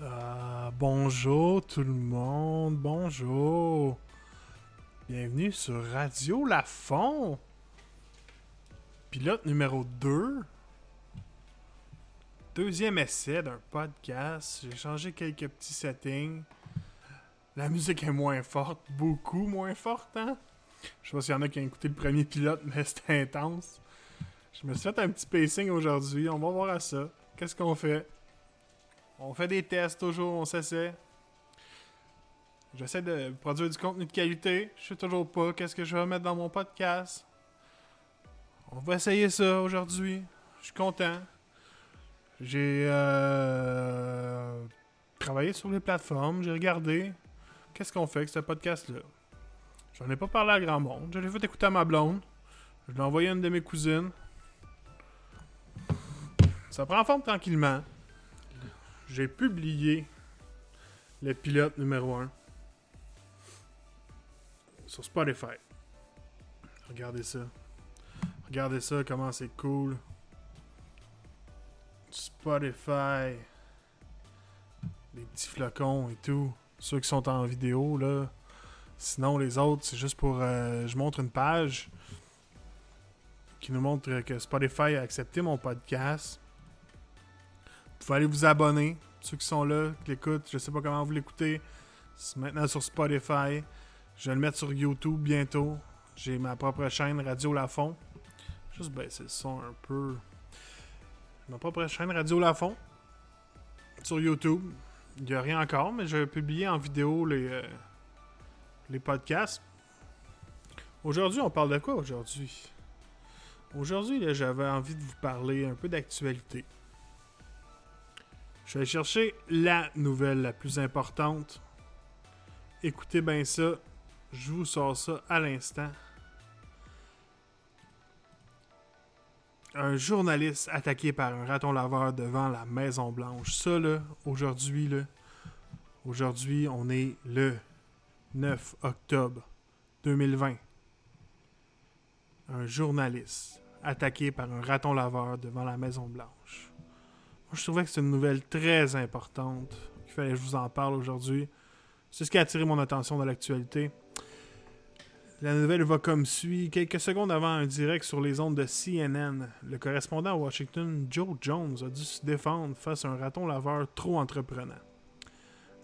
Bonjour tout le monde, bonjour. Bienvenue sur Radio Lafont. Pilote numéro 2. Deuxième essai d'un podcast. J'ai changé quelques petits settings. La musique est moins forte, beaucoup moins forte, hein? Je sais pas s'il y en a qui ont écouté le premier pilote, mais c'était intense. Je me suis fait un petit pacing aujourd'hui. On va voir à ça. Qu'est-ce qu'on fait? On fait des tests toujours, on s'essaie. J'essaie de produire du contenu de qualité. Je sais toujours pas qu'est-ce que je vais mettre dans mon podcast. On va essayer ça aujourd'hui. Je suis content. J'ai euh, travaillé sur les plateformes, j'ai regardé qu'est-ce qu'on fait avec ce podcast-là? J'en ai pas parlé à grand monde. Je l'ai fait écouter à ma blonde. Je l'ai envoyé à une de mes cousines. Ça prend forme tranquillement. J'ai publié le pilote numéro 1 sur Spotify. Regardez ça. Regardez ça, comment c'est cool. Spotify. Les petits flocons et tout. Ceux qui sont en vidéo, là. Sinon, les autres, c'est juste pour. euh, je montre une page qui nous montre que Spotify a accepté mon podcast. Vous pouvez aller vous abonner. Ceux qui sont là, qui l'écoutent, je sais pas comment vous l'écoutez. C'est maintenant sur Spotify. Je vais le mettre sur YouTube bientôt. J'ai ma propre chaîne Radio Lafont. Juste baisser le son un peu. Ma propre chaîne Radio Lafont. Sur YouTube. Il n'y a rien encore, mais je vais publier en vidéo les, euh, les podcasts. Aujourd'hui, on parle de quoi aujourd'hui? Aujourd'hui, j'avais envie de vous parler un peu d'actualité. Je vais chercher la nouvelle la plus importante. Écoutez bien ça. Je vous sors ça à l'instant. Un journaliste attaqué par un raton laveur devant la Maison Blanche. Ça là, aujourd'hui là, aujourd'hui on est le 9 octobre 2020. Un journaliste attaqué par un raton laveur devant la Maison Blanche. Je trouvais que c'est une nouvelle très importante qu'il fallait que je vous en parle aujourd'hui. C'est ce qui a attiré mon attention dans l'actualité. La nouvelle va comme suit. Quelques secondes avant un direct sur les ondes de CNN, le correspondant à Washington, Joe Jones, a dû se défendre face à un raton laveur trop entreprenant.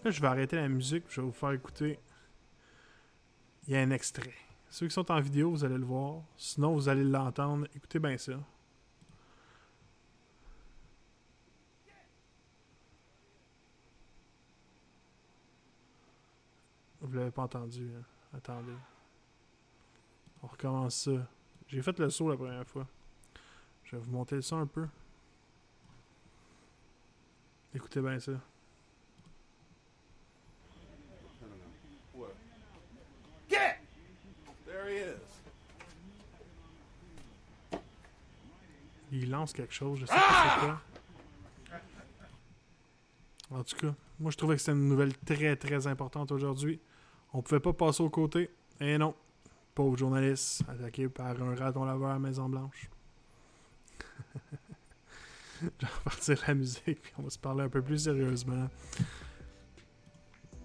Là, je vais arrêter la musique, je vais vous faire écouter. Il y a un extrait. Ceux qui sont en vidéo, vous allez le voir. Sinon, vous allez l'entendre. Écoutez bien ça. Vous l'avez pas entendu. hein? Attendez. On recommence ça. J'ai fait le saut la première fois. Je vais vous monter son un peu. Écoutez bien ça. What? Get! There he is. Il lance quelque chose, je sais pas c'est quoi. En tout cas, moi je trouvais que c'était une nouvelle très très importante aujourd'hui. On pouvait pas passer au côté. Et non. Pauvre journaliste attaqué par un raton laveur à Maison Blanche. je vais repartir la musique puis on va se parler un peu plus sérieusement.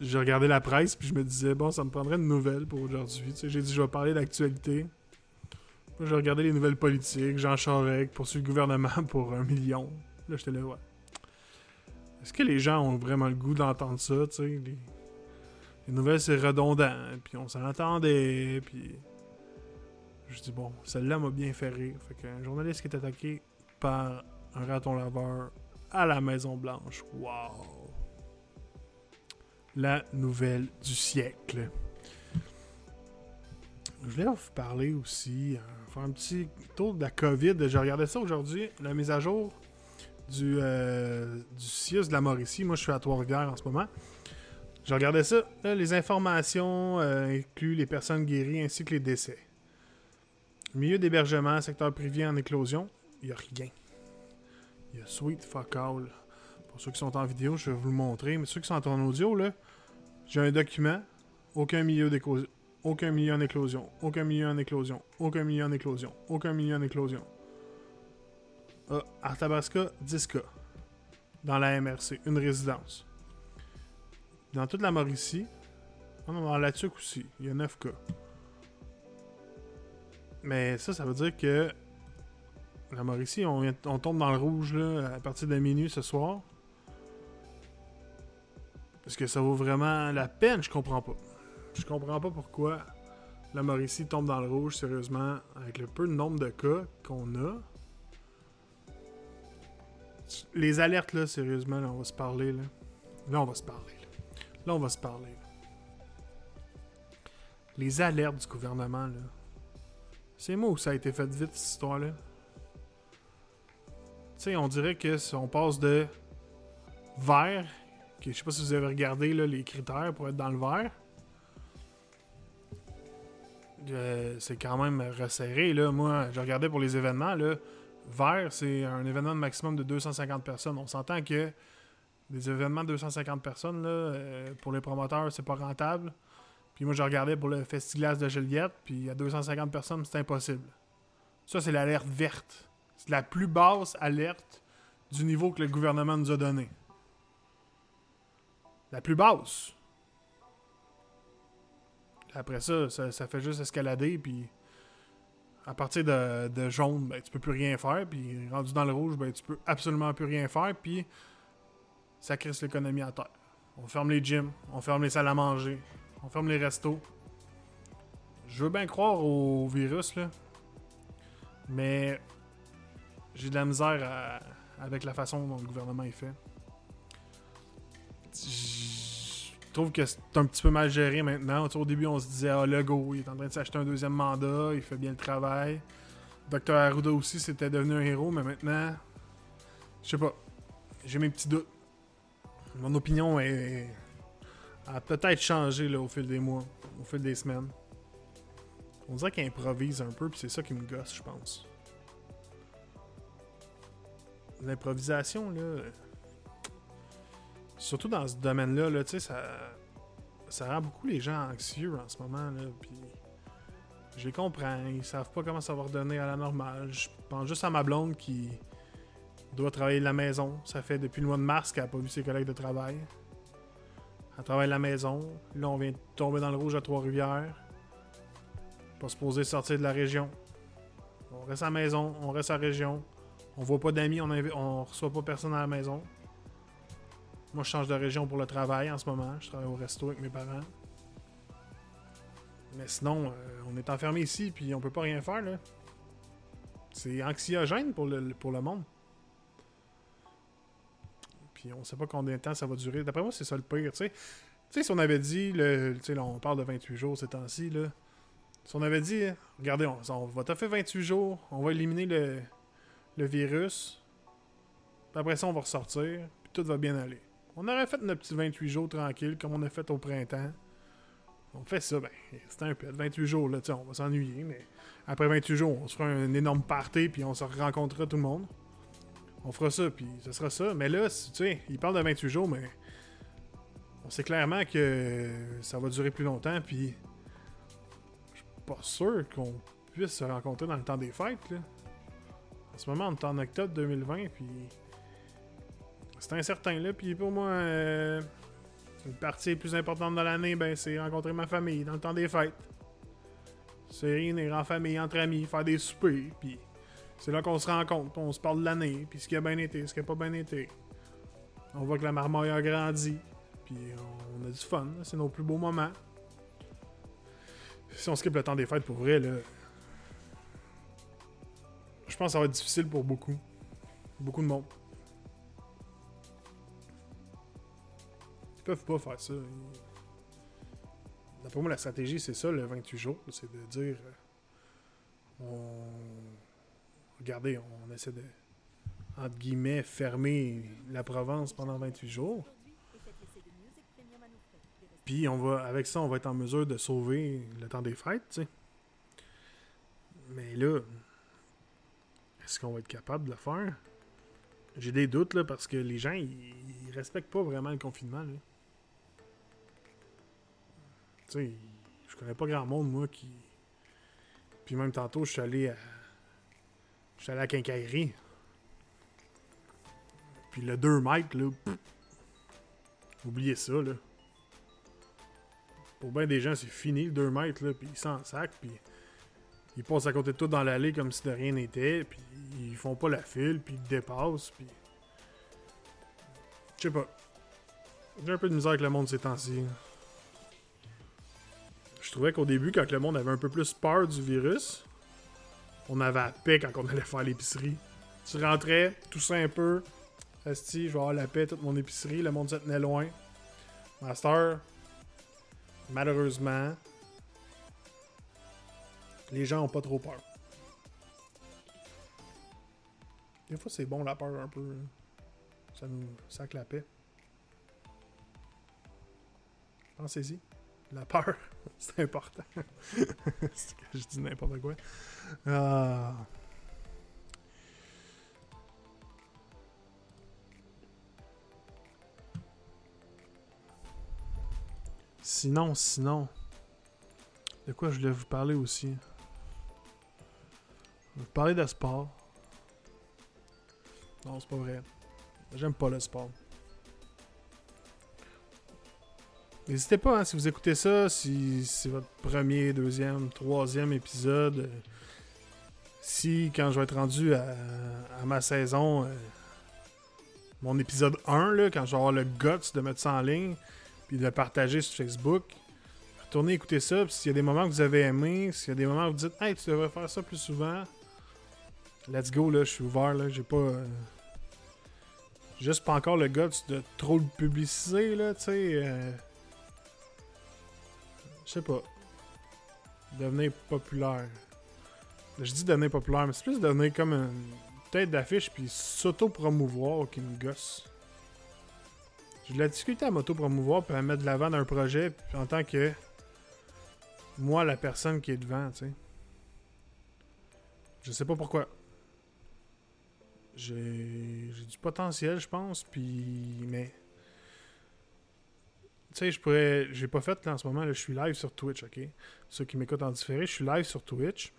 J'ai regardé la presse puis je me disais bon ça me prendrait une nouvelle pour aujourd'hui. Tu sais, j'ai dit je vais parler d'actualité. J'ai regardé les nouvelles politiques, Jean Charest poursuit le gouvernement pour un million. Là, j'étais là, ouais. Est-ce que les gens ont vraiment le goût d'entendre ça, tu sais? Les nouvelles, c'est redondant, puis on s'en attendait, puis... Je dis, bon, celle-là m'a bien fait rire. Fait qu'un journaliste qui est attaqué par un raton laveur à la Maison-Blanche. Wow! La nouvelle du siècle. Je voulais vous parler aussi, euh, faire un petit tour de la COVID. J'ai regardé ça aujourd'hui, la mise à jour du, euh, du CIUS de la Mauricie. Moi, je suis à Trois-Rivières en ce moment. J'ai regardé ça. Les informations euh, incluent les personnes guéries ainsi que les décès. Milieu d'hébergement, secteur privé en éclosion, il n'y a rien. Il y a sweet fuck all. Pour ceux qui sont en vidéo, je vais vous le montrer. Mais ceux qui sont en audio, là, j'ai un document. Aucun milieu d'éclosion. Aucun milieu en éclosion. Aucun milieu en éclosion. Aucun milieu en éclosion. Aucun milieu en éclosion. Ah, Arthabasca, 10 cas. Dans la MRC, une résidence. Dans toute la Mauricie. Ah non, dans la Tuque aussi. Il y a 9 cas. Mais ça, ça veut dire que la Mauricie, on, on tombe dans le rouge là, à partir de minuit ce soir. Est-ce que ça vaut vraiment la peine? Je comprends pas. Je comprends pas pourquoi la Mauricie tombe dans le rouge, sérieusement, avec le peu de nombre de cas qu'on a. Les alertes, là, sérieusement, là, on va se parler, là. Là, on va se parler, là. On va se parler. Les alertes du gouvernement, là. C'est moi où ça a été fait vite, cette histoire-là. Tu sais, on dirait que si on passe de vert, que je sais pas si vous avez regardé les critères pour être dans le vert. Euh, c'est quand même resserré. Moi, je regardais pour les événements. Vert, c'est un événement de maximum de 250 personnes. On s'entend que des événements de 250 personnes, là, euh, pour les promoteurs, c'est pas rentable. Puis moi, je regardais pour le Festiglas de Joliette, puis à 250 personnes, c'est impossible. Ça, c'est l'alerte verte. C'est la plus basse alerte du niveau que le gouvernement nous a donné. La plus basse. Après ça, ça, fait juste escalader, puis à partir de, de jaune, ben, tu peux plus rien faire, puis rendu dans le rouge, ben, tu peux absolument plus rien faire, puis ça crisse l'économie à terre. On ferme les gyms, on ferme les salles à manger, on ferme les restos. Je veux bien croire au virus, là, mais j'ai de la misère avec la façon dont le gouvernement est fait. Je trouve que c'est un petit peu mal géré maintenant. Au début, on se disait, ah, Legault, il est en train de s'acheter un deuxième mandat, il fait bien le travail. Dr. Arruda aussi, c'était devenu un héros, mais maintenant, je sais pas. J'ai mes petits doutes. Mon opinion est, a peut-être changé au fil des mois, au fil des semaines. On dirait qu'il improvise un peu, puis c'est ça qui me gosse, je pense. L'improvisation, là. Surtout dans ce domaine-là, là, tu sais, ça, ça rend beaucoup les gens anxieux en ce moment, là. Puis, je les comprends, ils savent pas comment ça va redonner à la normale. Je pense juste à ma blonde qui doit travailler de la maison. Ça fait depuis le mois de mars qu'elle a pas vu ses collègues de travail. Elle travaille de la maison. Là, on vient de tomber dans le rouge à Trois-Rivières. Pas supposé sortir de la région. On reste à la maison, on reste à la région. On voit pas d'amis, on, on reçoit pas personne à la maison. Moi, je change de région pour le travail en ce moment. Je travaille au resto avec mes parents. Mais sinon, euh, on est enfermé ici, puis on peut pas rien faire. C'est anxiogène pour le, pour le monde. Puis on sait pas combien de temps ça va durer. D'après moi, c'est ça le pire, tu sais. Tu sais, si on avait dit, le, là, on parle de 28 jours ces temps-ci, là. Si on avait dit, regardez, on, va te faire 28 jours, on va éliminer le, virus, après ça, on va ressortir, puis tout va bien aller. On aurait fait notre petit 28 jours tranquille, comme on a fait au printemps. On fait ça, ben, c'était un peu. 28 jours, là, on va s'ennuyer, mais après 28 jours, on se fera un énorme party, puis on se rencontrera tout le monde. On fera ça, puis ce sera ça. Mais là, tu sais, il parle de 28 jours, mais on sait clairement que ça va durer plus longtemps, puis je suis pas sûr qu'on puisse se rencontrer dans le temps des fêtes, là. En ce moment, on est en octobre 2020, puis c'est incertain, là. Puis pour moi, euh, une partie plus importante de l'année, ben, c'est rencontrer ma famille dans le temps des fêtes. C'est réunir en famille, entre amis, faire des soupers, puis c'est là qu'on se rencontre, puis on se parle de l'année, puis ce qui a bien été, ce qui a pas bien été. On voit que la marmaille a grandi, puis on a du fun, c'est nos plus beaux moments. Si on skip le temps des fêtes pour vrai, là, je pense que ça va être difficile pour beaucoup. Beaucoup de monde. Ils peuvent pas faire ça. D'après moi, la stratégie, c'est ça, le 28 jours. C'est de dire. euh, on... Regardez, on essaie de. Entre guillemets, fermer la Provence pendant 28 jours. Puis on va, avec ça, on va être en mesure de sauver le temps des fêtes, tu sais. Mais là, est-ce qu'on va être capable de le faire? J'ai des doutes, là, parce que les gens, ils, ils respectent pas vraiment le confinement, là. Tu sais, je connais pas grand monde, moi, qui... Puis même tantôt, je suis allé à... Je suis à la quincaillerie. Puis le 2 mètres, là... oubliez ça, là. Pour bien des gens, c'est fini le 2 mètres, là, puis ils s'en sac, puis ils passent à côté de tout dans l'allée comme si de rien n'était, puis ils font pas la file, puis ils dépassent, puis. Je sais pas. J'ai un peu de misère avec le monde ces temps-ci. Je trouvais qu'au début, quand le monde avait un peu plus peur du virus, on avait la paix quand on allait faire l'épicerie. Tu rentrais, tout un peu. Esti, je vais avoir la paix, toute mon épicerie. Le monde se tenait loin. Master, malheureusement, les gens ont pas trop peur. Des fois, c'est bon la peur un peu. Ça nous sac la paix. Pensez-y. La peur, c'est important. je dis n'importe quoi. Ah. Sinon, sinon. De quoi je voulais vous parler aussi? Je vais vous parler de sport. Non, c'est pas vrai. J'aime pas le sport. N'hésitez pas, hein, si vous écoutez ça, si c'est votre premier, deuxième, troisième épisode, euh, si quand je vais être rendu à, ma saison, euh, mon épisode 1, là, quand je vais avoir le guts de mettre ça en ligne, puis de le partager sur Facebook, retournez écouter ça, puis s'il y a des moments que vous avez aimé, s'il y a des moments où vous dites « Hey, tu devrais faire ça plus souvent », let's go, là, je suis ouvert, là, j'ai pas... euh, juste pas encore le guts de trop le publiciser, là, tu sais... je sais pas. Devenir populaire. Je dis devenir populaire, mais c'est plus devenir comme une tête d'affiche puis s'auto-promouvoir qui me gosse. J'ai de la difficulté à m'auto-promouvoir puis à mettre de l'avant d'un projet en tant que moi, la personne qui est devant, tu sais. Je sais pas pourquoi. J'ai du potentiel, je pense, puis mais tu sais, je pourrais. J'ai pas fait là en ce moment, là, je suis live sur Twitch, ok? Ceux qui m'écoutent en différé, je suis live sur Twitch.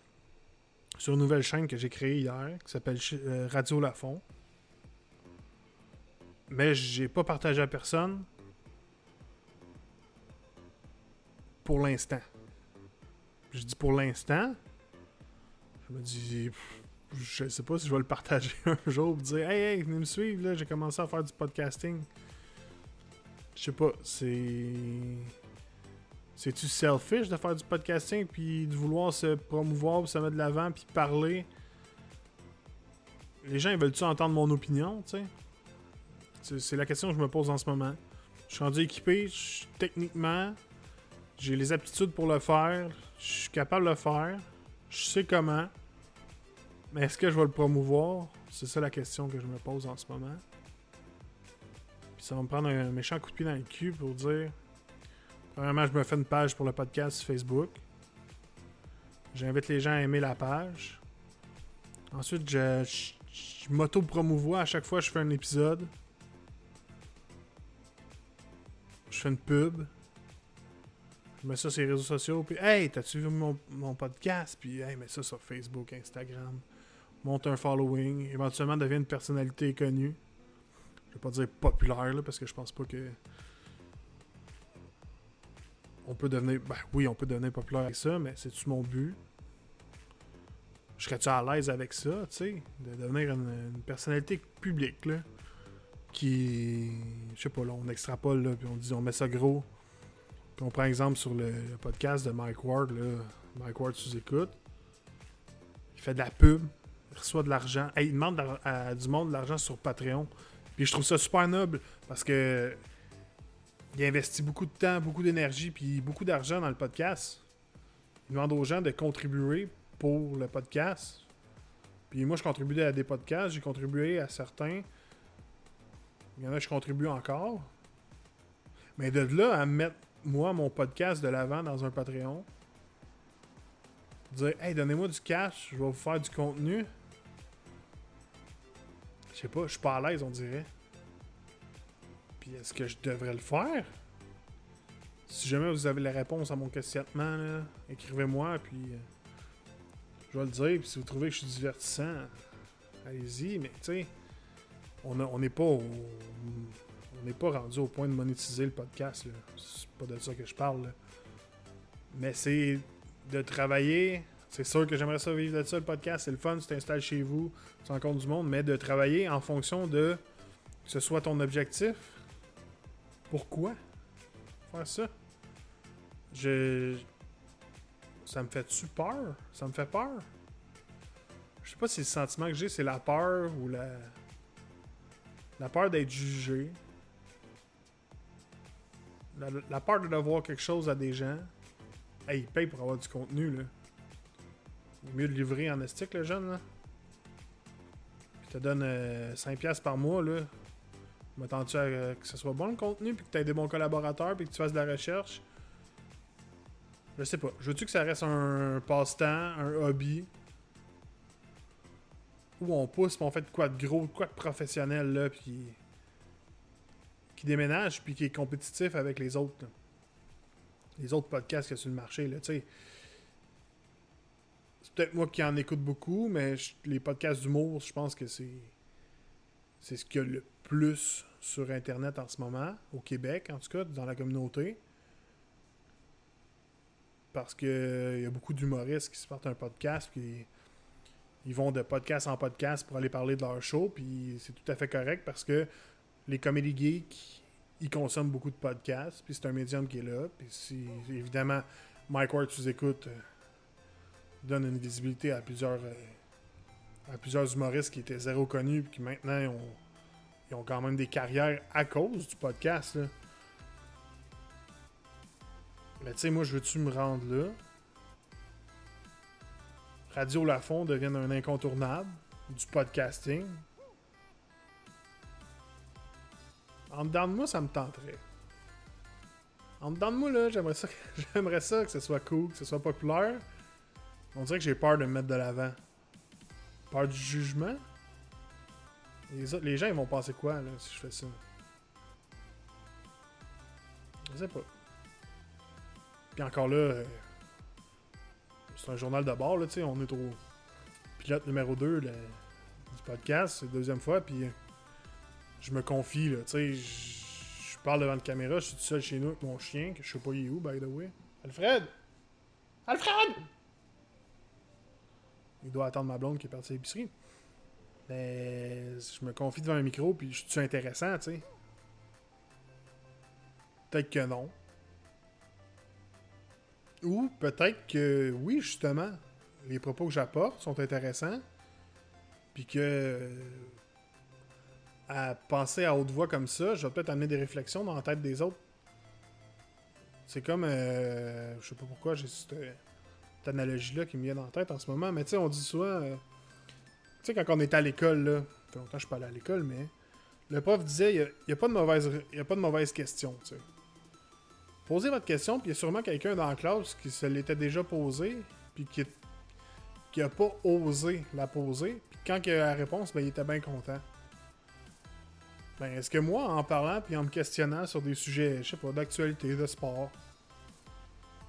Sur une nouvelle chaîne que j'ai créée hier, qui s'appelle euh, Radio Lafont. Mais j'ai pas partagé à personne. Pour l'instant. Je dis pour l'instant. Je me dis. Je sais pas si je vais le partager un jour pour dire Hey, hey, venez me suivre, là, j'ai commencé à faire du podcasting. Je sais pas, c'est. C'est-tu selfish de faire du podcasting puis de vouloir se promouvoir, se mettre de l'avant, puis parler? Les gens, ils veulent-tu entendre mon opinion, tu sais? C'est- la question que je me pose en ce moment. Je suis rendu équipé, techniquement, j'ai les aptitudes pour le faire, je suis capable de le faire, je sais comment. Mais est-ce que je vais le promouvoir? C'est ça la question que je me pose en ce moment. Ça va me prendre un méchant coup de pied dans le cul pour dire. Premièrement, je me fais une page pour le podcast sur Facebook. J'invite les gens à aimer la page. Ensuite, je m'auto-promouvois à chaque fois que je fais un épisode. Je fais une pub. Je mets ça sur les réseaux sociaux. Puis, hey, t'as-tu vu mon, mon podcast? Puis, hey, mets ça sur Facebook, Instagram. Monte un following. Éventuellement, deviens une personnalité connue. Je vais pas dire populaire, là, parce que je pense pas que. On peut devenir. Ben oui, on peut devenir populaire avec ça, mais c'est-tu mon but? Je serais-tu à l'aise avec ça, tu sais? De devenir une, personnalité publique, là. Qui. Je sais pas, là, on extrapole, là, puis on dit, on met ça gros. Puis on prend exemple sur le, podcast de Mike Ward, là. Mike Ward sous écoute. Il fait de la pub. Il reçoit de l'argent. Hey, il demande à du monde de l'argent sur Patreon. Puis je trouve ça super noble parce que il investit beaucoup de temps, beaucoup d'énergie, puis beaucoup d'argent dans le podcast. Il demande aux gens de contribuer pour le podcast. Puis moi, je contribue à des podcasts, j'ai contribué à certains. Il y en a je contribue encore. Mais de là à mettre, moi, mon podcast de l'avant dans un Patreon, dire, hey, donnez-moi du cash, je vais vous faire du contenu. Je sais pas, je suis pas à l'aise, on dirait. Puis est-ce que je devrais le faire? Si jamais vous avez la réponse à mon questionnement, écrivez-moi, puis euh, je vais le dire. Puis si vous trouvez que je suis divertissant, allez-y. Mais tu sais, on n'est pas au- on n'est pas rendu au point de monétiser le podcast. C'est pas de ça que je parle. Mais c'est de travailler. C'est sûr que j'aimerais ça vivre de ça, le podcast. C'est le fun, tu t'installes chez vous, tu rencontres du monde, mais de travailler en fonction de que ce soit ton objectif. Pourquoi faire ça? Je. Ça me fait-tu peur? Ça me fait peur? Je sais pas si le sentiment que j'ai, c'est la peur ou la. La peur d'être jugé. La, la peur de devoir quelque chose à des gens. Hey, ils payent pour avoir du contenu, là. Mieux de livrer en estique, le jeune, là. Puis te donne euh, 5$ par mois, là. M'attends-tu à euh, que ce soit bon le contenu, puis que tu aies des bons collaborateurs, puis que tu fasses de la recherche? Je sais pas. Je veux-tu que ça reste un passe-temps, un hobby? Où on pousse, puis on fait quoi de gros, quoi de professionnel, là, puis qui déménage, puis qui est compétitif avec les autres, les autres podcasts qu'il y a sur le marché, là, tu sais. Peut-être moi qui en écoute beaucoup, mais les podcasts d'humour, je pense que c'est c'est ce qu'il y a le plus sur Internet en ce moment, au Québec, en tout cas, dans la communauté. Parce que il y a beaucoup d'humoristes qui se partent un podcast, puis ils vont de podcast en podcast pour aller parler de leur show, puis c'est tout à fait correct parce que les comédie geeks, ils consomment beaucoup de podcasts, puis c'est un médium qui est là, puis si, évidemment, Mike Ward, tu écoutes, euh, donne une visibilité à plusieurs, euh, à plusieurs humoristes qui étaient zéro connus, puis qui maintenant ont, ils ont quand même des carrières à cause du podcast. Là. Mais tu sais, moi, je veux-tu me rendre là? Radio Lafond devienne un incontournable du podcasting. En dedans de moi, ça me tenterait. En dedans de moi, là, j'aimerais ça, j'aimerais ça que ce soit cool, que ce soit populaire. On dirait que j'ai peur de me mettre de l'avant. Peur du jugement? Les, autres- les gens, ils vont penser quoi, là, si je fais ça? Je sais pas. Puis encore là, euh, c'est un journal de bord, là, tu sais, on est au pilote numéro 2 du podcast, c'est la deuxième fois, puis euh, je me confie, là, tu sais, je parle devant la caméra, je suis tout seul chez nous avec mon chien, que je sais pas il est où, by the way. Alfred! Alfred! Il doit attendre ma blonde qui est partie à l'épicerie. Mais je me confie devant un micro, puis je suis intéressant, tu sais. Peut-être que non. Ou peut-être que oui, justement, les propos que j'apporte sont intéressants, puis que à penser à haute voix comme ça, je vais peut-être amener des réflexions dans la tête des autres. C'est comme, euh, je sais pas pourquoi j'ai cette, cette analogie-là qui me vient la tête en ce moment, mais tu sais, on dit souvent, euh, tu sais, quand on était à l'école, là, fait longtemps que je suis pas allé à l'école, mais le prof disait, il n'y a, pas de mauvaise, y a pas de question, tu sais. Posez votre question, puis il y a sûrement quelqu'un dans la classe qui se l'était déjà posé, puis qui, qui a pas osé la poser, puis quand il a la réponse, ben, il était bien content. Ben, est-ce que moi, en parlant puis en me questionnant sur des sujets, je sais pas, d'actualité, de sport,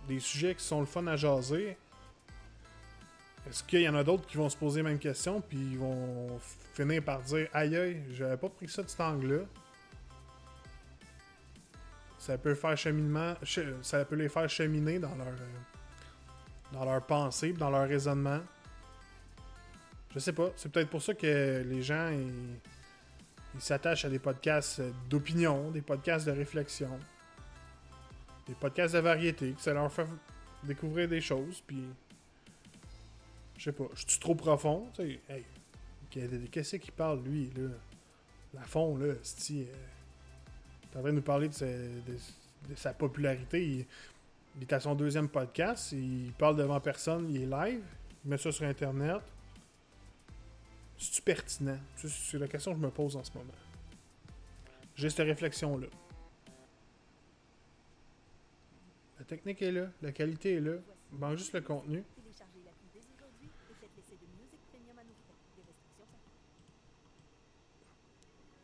des sujets qui sont le fun à jaser, est-ce qu'il y en a d'autres qui vont se poser les mêmes questions puis ils vont finir par dire aïe aïe, j'avais pas pris ça de cet angle-là. Ça peut faire cheminement, che- ça peut les faire cheminer dans leur dans leur pensée, dans leur raisonnement. Je sais pas, c'est peut-être pour ça que les gens ils, s'attachent à des podcasts d'opinion, des podcasts de réflexion, des podcasts de variété, que ça leur fait découvrir des choses, puis je sais pas, je suis trop profond, tu sais, hey, qu'est- qu'est-ce qu'il parle lui là, la fond là, c'est T'es en train de nous parler de sa, popularité. Il, il est à son deuxième podcast. Il parle devant personne. Il est live. Il met ça sur Internet. C'est-tu pertinent? C'est la question que je me pose en ce moment. J'ai cette réflexion-là. La technique est là. La qualité est là. Il manque juste le contenu.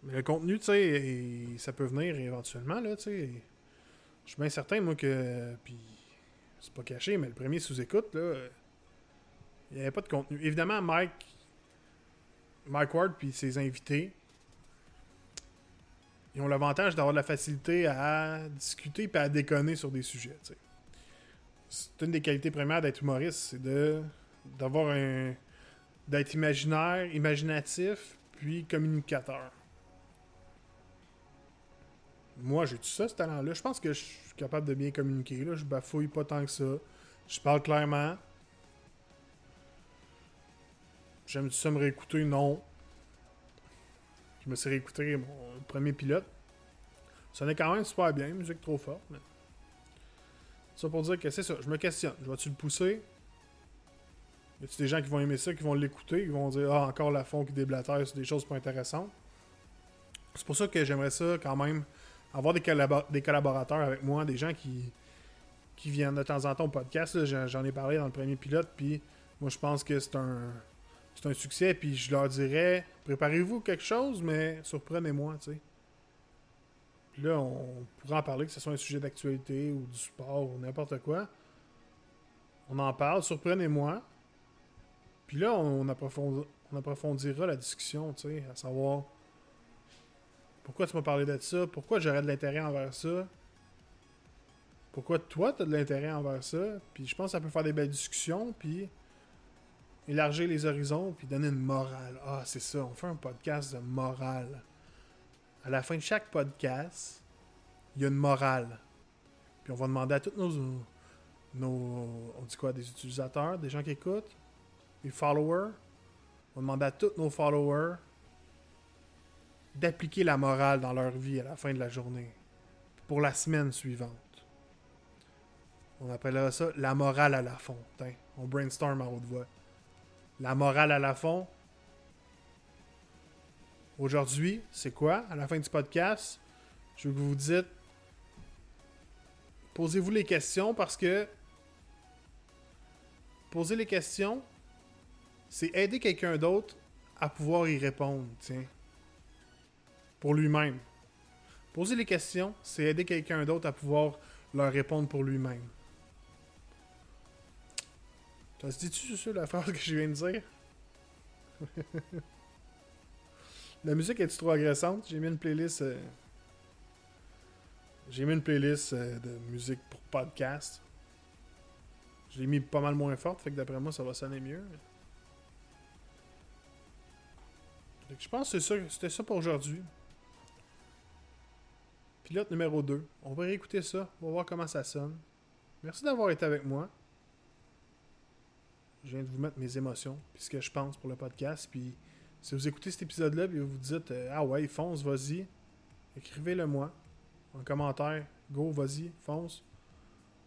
Mais le contenu, tu sais, ça peut venir éventuellement, là, tu sais. Je suis bien certain, moi, que. Puis, c'est pas caché, mais le premier sous-écoute, là, il n'y avait pas de contenu. Évidemment, Mike. Mike Ward puis ses invités, ils ont l'avantage d'avoir de la facilité à discuter et à déconner sur des sujets, c'est une des qualités premières d'être humoriste, c'est d'avoir d'être imaginaire, imaginatif, puis communicateur. Moi, j'ai tout ça, ce talent-là. Je pense que je suis capable de bien communiquer. Je bafouille pas tant que ça. Je parle clairement. J'aime ça me réécouter? Non. Je me suis réécouté mon premier pilote. Ça n'est quand même super bien, musique trop forte. Mais... Ça pour dire que c'est ça, je me questionne. Je vais-tu le pousser? Y a-tu des gens qui vont aimer ça, qui vont l'écouter, qui vont dire Ah, encore la fond qui déblatère sur des choses pas intéressantes? C'est pour ça que j'aimerais ça quand même avoir des, des collaborateurs avec moi, des gens qui, qui viennent de temps en temps au podcast. j'en ai parlé dans le premier pilote, puis moi je pense que c'est un, c'est un succès, puis je leur dirais préparez-vous quelque chose, mais surprenez-moi, tu sais. Là, on pourra en parler, que ce soit un sujet d'actualité ou du sport ou n'importe quoi. On en parle, surprenez-moi. Puis là, on, on approfondira la discussion, tu sais, à savoir pourquoi tu m'as parlé de ça, pourquoi j'aurais de l'intérêt envers ça, pourquoi toi, tu as de l'intérêt envers ça. Puis je pense que ça peut faire des belles discussions, puis élargir les horizons, puis donner une morale. Ah, c'est ça, on fait un podcast de morale. À la fin de chaque podcast, il y a une morale. Puis on va demander à tous nos, nos on dit quoi, des utilisateurs, des gens qui écoutent, des followers. On va demander à tous nos followers d'appliquer la morale dans leur vie à la fin de la journée. Pour la semaine suivante. On appellera ça la morale à la fond. Tiens, on brainstorm à haute voix. La morale à la fond. Aujourd'hui, c'est quoi? À la fin du podcast, je veux que vous vous dites posez-vous les questions parce que poser les questions, c'est aider quelqu'un d'autre à pouvoir y répondre, tiens. Pour lui-même. Poser les questions, c'est aider quelqu'un d'autre à pouvoir leur répondre pour lui-même. Ça se dit-tu ça, la phrase que je viens de dire? la musique est-tu trop agressante? J'ai mis une playlist. euh, J'ai mis une playlist euh, de musique pour podcast. Je l'ai mis pas mal moins forte, fait que d'après moi, ça va sonner mieux. Je pense que c'est ça- c'était ça pour aujourd'hui. Pilote numéro 2. On va réécouter ça. On va voir comment ça sonne. Merci d'avoir été avec moi. Je viens de vous mettre mes émotions, puis ce que je pense pour le podcast. Puis si vous écoutez cet épisode-là, puis vous vous dites euh, Ah ouais, fonce, vas-y, écrivez-le moi en commentaire. Go, vas-y, fonce.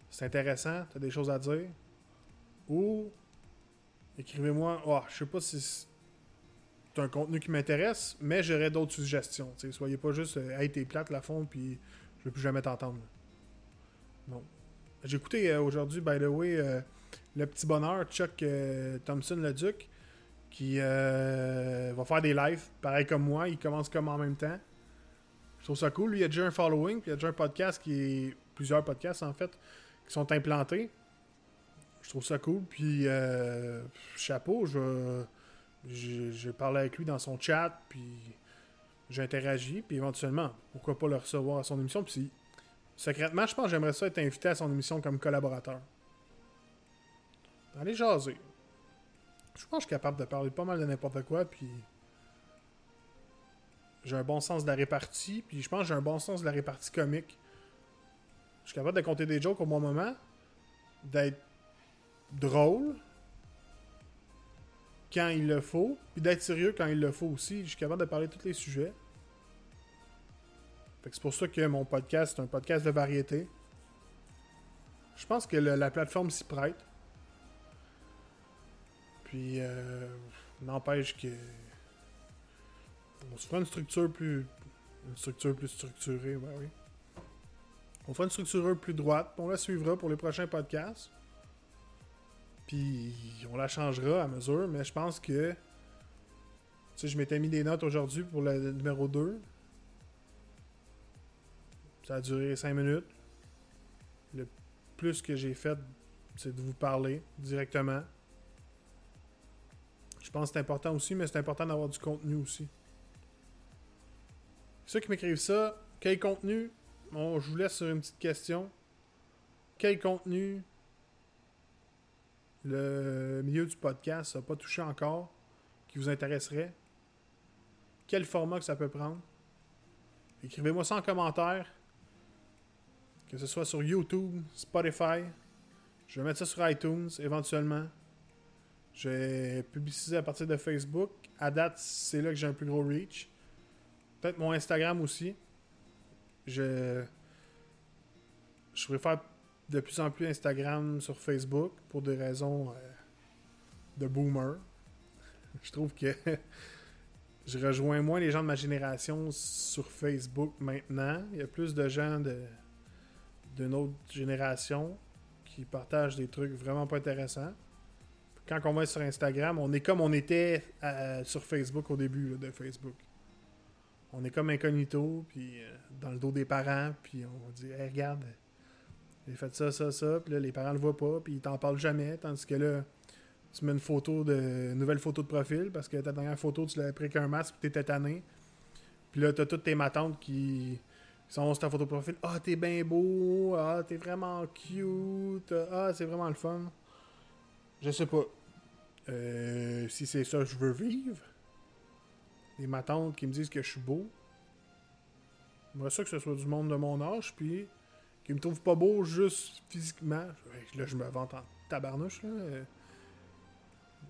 C'est intéressant, t'as des choses à dire. Ou écrivez-moi Ah, je sais pas si c'est un contenu qui m'intéresse, mais j'aurais d'autres suggestions. tu sais. Soyez pas juste euh, Hey, t'es plate, la fond, puis je veux plus jamais t'entendre. Non. J'ai écouté euh, aujourd'hui, by the way, euh, Le Petit Bonheur, Chuck euh, Thompson le Duc, qui euh, va faire des lives, pareil comme moi. Il commence comme en même temps. Je trouve ça cool. Lui, il a déjà un following, puis il a déjà un podcast qui est. Plusieurs podcasts en fait, qui sont implantés. Je trouve ça cool. Puis, euh, chapeau, je. J'ai j'ai parlé avec lui dans son chat, puis j'ai interagi, puis éventuellement, pourquoi pas le recevoir à son émission. Puis secrètement, je pense que j'aimerais ça être invité à son émission comme collaborateur. Allez jaser. Je pense que je suis capable de parler pas mal de n'importe quoi, puis j'ai un bon sens de la répartie, puis je pense que j'ai un bon sens de la répartie comique. Je suis capable de compter des jokes au bon moment, d'être drôle quand il le faut, puis d'être sérieux quand il le faut aussi. Je suis capable de parler de tous les sujets. C'est pour ça que mon podcast est un podcast de variété. Je pense que la plateforme s'y prête. Puis, euh, n'empêche que. On se fera une structure plus. Une structure plus structurée, oui. On fera une structure plus droite, on la suivra pour les prochains podcasts. Puis on la changera à mesure, mais je pense que. Tu je m'étais mis des notes aujourd'hui pour le numéro 2. Ça a duré 5 minutes. Le plus que j'ai fait, c'est de vous parler directement. Je pense que c'est important aussi, mais c'est important d'avoir du contenu aussi. Ceux qui m'écrivent ça, quel contenu? Bon, je vous laisse sur une petite question. Quel contenu le milieu du podcast n'a pas touché encore, qui vous intéresserait, quel format que ça peut prendre? Écrivez-moi ça en commentaire. Que ce soit sur YouTube, Spotify. Je vais mettre ça sur iTunes éventuellement. Je vais publiciser à partir de Facebook. À date, c'est là que j'ai un plus gros reach. Peut-être mon Instagram aussi. Je. Je préfère de plus en plus Instagram sur Facebook pour des raisons euh, de boomer. Je trouve que je rejoins moins les gens de ma génération sur Facebook maintenant. Il y a plus de gens de d'une autre génération qui partagent des trucs vraiment pas intéressants. Quand on va sur Instagram, on est comme on était euh, sur Facebook au début de Facebook. On est comme incognito, puis euh, dans le dos des parents, puis on dit hey, regarde, j'ai fait ça, ça, ça, puis là, les parents le voient pas, puis ils t'en parlent jamais, tandis que là, tu mets une photo de nouvelle photo de profil parce que ta dernière photo tu l'avais pris qu'un masque puis t'étais tanné. Puis là t'as toutes tes matantes qui sont sur ta photo de profil. Ah t'es bien beau, ah t'es vraiment cute, ah c'est vraiment le fun. Je sais pas. Euh, si c'est ça que je veux vivre. Des matantes qui me disent que je suis beau. Moi ça que ce soit du monde de mon âge puis qui me trouve pas beau juste physiquement. Là je me vante en tabarnouche là.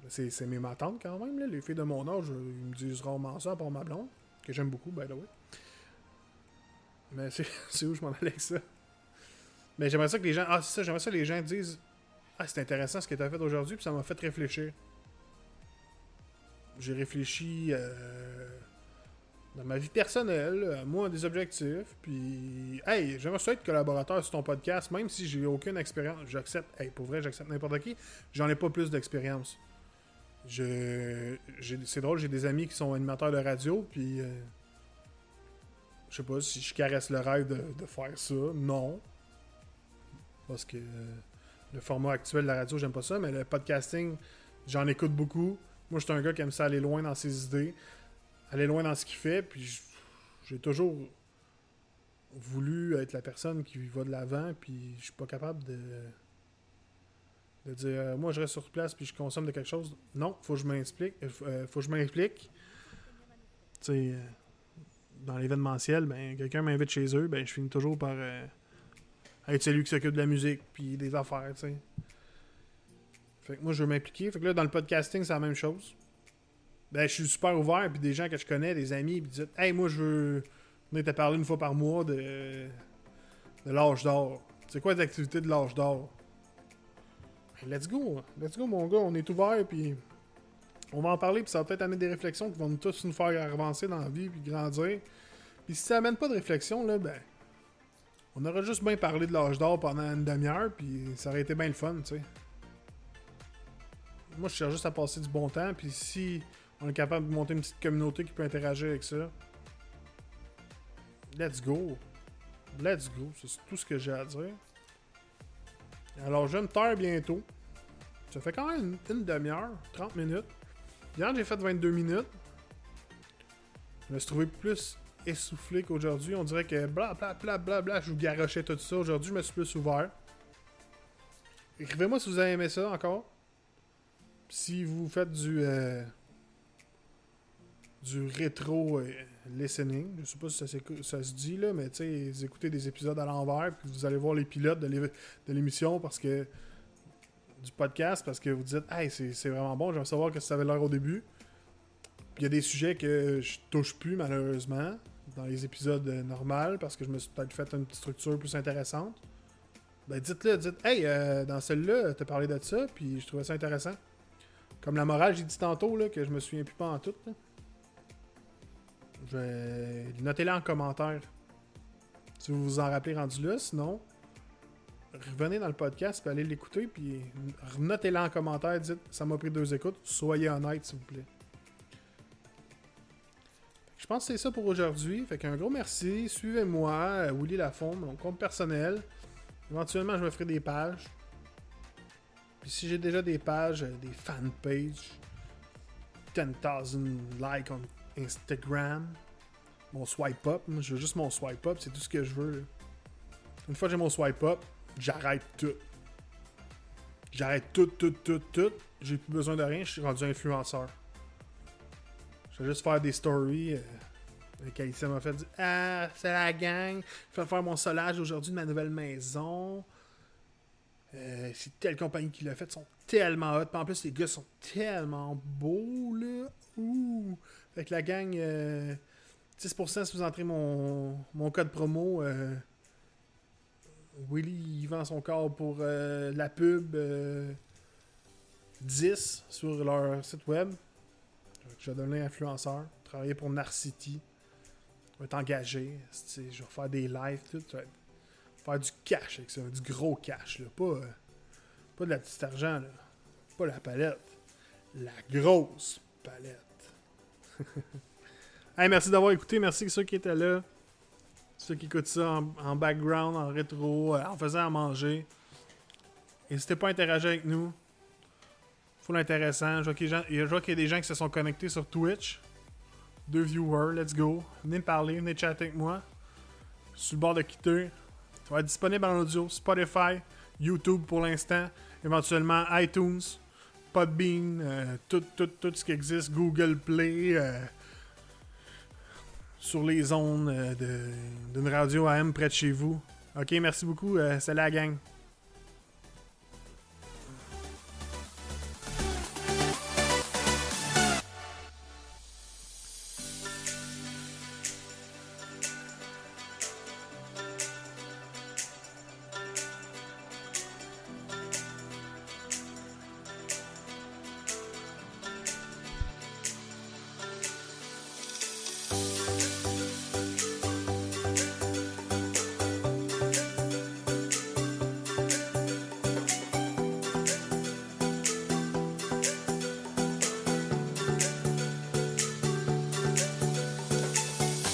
C'est, c'est mes matantes quand même, là. les filles de mon âge, euh, ils me disent rarement ça pour ma blonde, que j'aime beaucoup, by the way. Mais c'est, où je m'en allais avec ça? Mais j'aimerais ça que les gens. Ah, ça, j'aimerais ça que les gens disent Ah, c'est intéressant ce que tu as fait aujourd'hui, puis ça m'a fait réfléchir. J'ai réfléchi euh, dans ma vie personnelle, à moi, des objectifs, puis. Hey, j'aimerais ça être collaborateur sur ton podcast, même si j'ai aucune expérience. J'accepte, hey, pour vrai, j'accepte n'importe qui. J'en ai pas plus d'expérience. Je, c'est drôle, j'ai des amis qui sont animateurs de radio, puis euh, je sais pas si je caresse le rêve de, de faire ça. Non. Parce que euh, le format actuel de la radio, j'aime pas ça, mais le podcasting, j'en écoute beaucoup. Moi, je suis un gars qui aime ça aller loin dans ses idées, aller loin dans ce qu'il fait, puis j'ai toujours voulu être la personne qui va de l'avant, puis je suis pas capable de de dire euh, moi je reste sur place puis je consomme de quelque chose. Non, faut que je m'explique. euh, euh, faut que je m'implique. Tu sais, dans l'événementiel, ben quelqu'un m'invite chez eux, ben je finis toujours par être celui qui s'occupe de la musique puis des affaires, tu sais. Fait que moi je veux m'impliquer. Fait que là dans le podcasting, c'est la même chose. Ben je suis super ouvert puis des gens que je connais, des amis, puis disent "Hey, moi je veux venir te parler une fois par mois de de l'âge d'or." C'est quoi les activités de l'âge d'or? Let's go, let's go mon gars, on est ouvert puis on va en parler puis ça va peut-être amener des réflexions qui vont nous tous nous faire avancer dans la vie puis grandir. Puis si ça amène pas de réflexion là, ben on aurait juste bien parlé de l'âge d'or pendant une demi-heure puis ça aurait été bien le fun, tu sais. Moi je cherche juste à passer du bon temps puis si on est capable de monter une petite communauté qui peut interagir avec ça, let's go. Let's go, c'est tout ce que j'ai à dire. Alors, je vais me taire bientôt. Ça fait quand même une, demi-heure, 30 minutes. Hier, j'ai fait 22 minutes. Je me suis trouvé plus essoufflé qu'aujourd'hui. On dirait que bla bla bla bla bla, je vous garochais tout ça. Aujourd'hui, je me suis plus ouvert. Écrivez-moi si vous avez aimé ça encore. Si vous faites du euh, du rétro euh, listening, je sais pas si ça, se dit là, mais tu sais, écoutez des épisodes à l'envers, puis vous allez voir les pilotes de l'é- de l'émission parce que du podcast parce que vous dites hey c'est vraiment bon j'aimerais savoir que ça avait l'air au début il y a des sujets que je touche plus malheureusement dans les épisodes euh, normaux parce que je me suis peut-être fait une petite structure plus intéressante. Ben dites-le dites hey euh, dans celle-là t'as parlé de ça puis je trouvais ça intéressant. Comme la morale j'ai dit tantôt là que je me souviens plus pas en tout je notez-la en commentaire. Si vous vous en rappelez rendu là sinon revenez dans le podcast, puis allez l'écouter, puis notez-le en commentaire, dites ça m'a pris deux écoutes, soyez honnête s'il vous plaît. Pense que c'est ça pour aujourd'hui. Fait qu'un gros merci. Suivez-moi, euh, Willy Lafond, mon compte personnel. Éventuellement, je me ferai des pages. Puis si j'ai déjà des pages, euh, des fanpages, 10,000 likes on Instagram, mon swipe up, je veux juste mon swipe up, c'est tout ce que je veux. Une fois que j'ai mon swipe up, j'arrête tout. J'arrête tout, tout, tout, tout. J'ai plus besoin de rien, je suis rendu influenceur. Je vais juste faire des stories. Euh, avec Alicia m'a fait dire Ah, c'est la gang. Je vais faire mon solage aujourd'hui de ma nouvelle maison. Euh, c'est telle compagnie qui l'a fait. Ils sont tellement hot. En plus, les gars sont tellement beaux, là. Ouh. Fait que la gang, euh, 10% si vous entrez mon, mon code promo. Euh, Willy, il vend son corps pour euh, la pub euh, 10 sur leur site web. Je vais devenir influenceur. Travailler pour Narcity. Je vais être engagé. Je vais faire des lives. Tout. Je vais faire du cash avec ça. Du gros cash. Là. Pas, euh, pas de la petite argent. Là. Pas la palette. La grosse palette. hey, merci d'avoir écouté. Merci à ceux qui étaient là. Ceux qui écoutent ça en, en background, en rétro, euh, en faisant à manger. N'hésitez pas à interagir avec nous. Intéressant. Je vois qu'il y a des gens qui se sont connectés sur Twitch. Deux viewers, let's go. Venez me parler, venez chatter avec moi. Sur le bord de quitter. Ça va être disponible en audio, Spotify, YouTube pour l'instant, éventuellement iTunes, Podbean, euh, tout, tout, tout ce qui existe, Google Play, euh, sur les ondes euh, d'une radio AM près de chez vous. Ok, merci beaucoup. euh, c'est la gang.